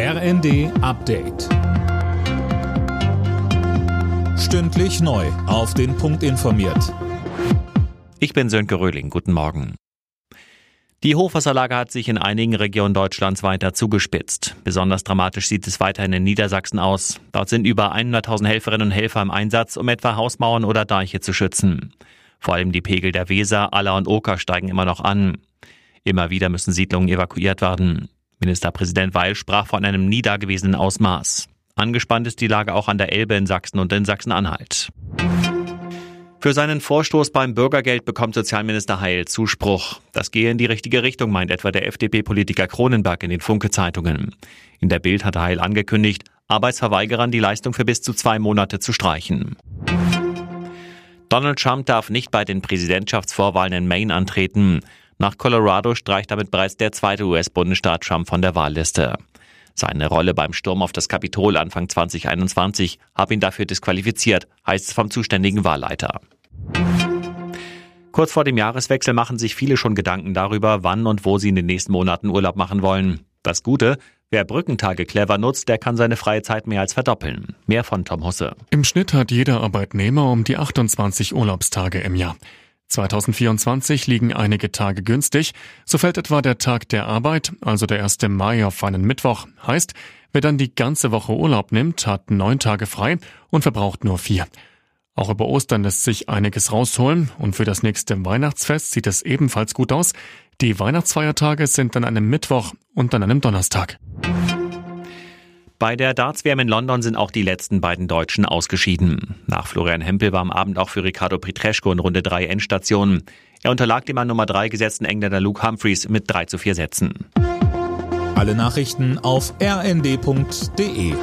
RND Update. Stündlich neu. Auf den Punkt informiert. Ich bin Sönke Röhling. Guten Morgen. Die Hochwasserlage hat sich in einigen Regionen Deutschlands weiter zugespitzt. Besonders dramatisch sieht es weiterhin in Niedersachsen aus. Dort sind über 100.000 Helferinnen und Helfer im Einsatz, um etwa Hausmauern oder Deiche zu schützen. Vor allem die Pegel der Weser, Aller und Oker steigen immer noch an. Immer wieder müssen Siedlungen evakuiert werden. Ministerpräsident Weil sprach von einem nie dagewesenen Ausmaß. Angespannt ist die Lage auch an der Elbe in Sachsen und in Sachsen-Anhalt. Für seinen Vorstoß beim Bürgergeld bekommt Sozialminister Heil Zuspruch. Das gehe in die richtige Richtung, meint etwa der FDP-Politiker Kronenberg in den Funke-Zeitungen. In der Bild hatte Heil angekündigt, Arbeitsverweigerern die Leistung für bis zu zwei Monate zu streichen. Donald Trump darf nicht bei den Präsidentschaftsvorwahlen in Maine antreten. Nach Colorado streicht damit bereits der zweite US-Bundesstaat Trump von der Wahlliste. Seine Rolle beim Sturm auf das Kapitol Anfang 2021 habe ihn dafür disqualifiziert, heißt es vom zuständigen Wahlleiter. Kurz vor dem Jahreswechsel machen sich viele schon Gedanken darüber, wann und wo sie in den nächsten Monaten Urlaub machen wollen. Das Gute, wer Brückentage clever nutzt, der kann seine freie Zeit mehr als verdoppeln. Mehr von Tom Husse. Im Schnitt hat jeder Arbeitnehmer um die 28 Urlaubstage im Jahr. 2024 liegen einige Tage günstig. So fällt etwa der Tag der Arbeit, also der 1. Mai auf einen Mittwoch. Heißt, wer dann die ganze Woche Urlaub nimmt, hat neun Tage frei und verbraucht nur vier. Auch über Ostern lässt sich einiges rausholen und für das nächste Weihnachtsfest sieht es ebenfalls gut aus. Die Weihnachtsfeiertage sind an einem Mittwoch und an einem Donnerstag. Bei der Darts-WM in London sind auch die letzten beiden Deutschen ausgeschieden. Nach Florian Hempel war am Abend auch für Ricardo Petreschko in Runde 3 Endstation. Er unterlag dem an Nummer 3 gesetzten Engländer Luke Humphreys mit 3 zu 4 Sätzen. Alle Nachrichten auf rnd.de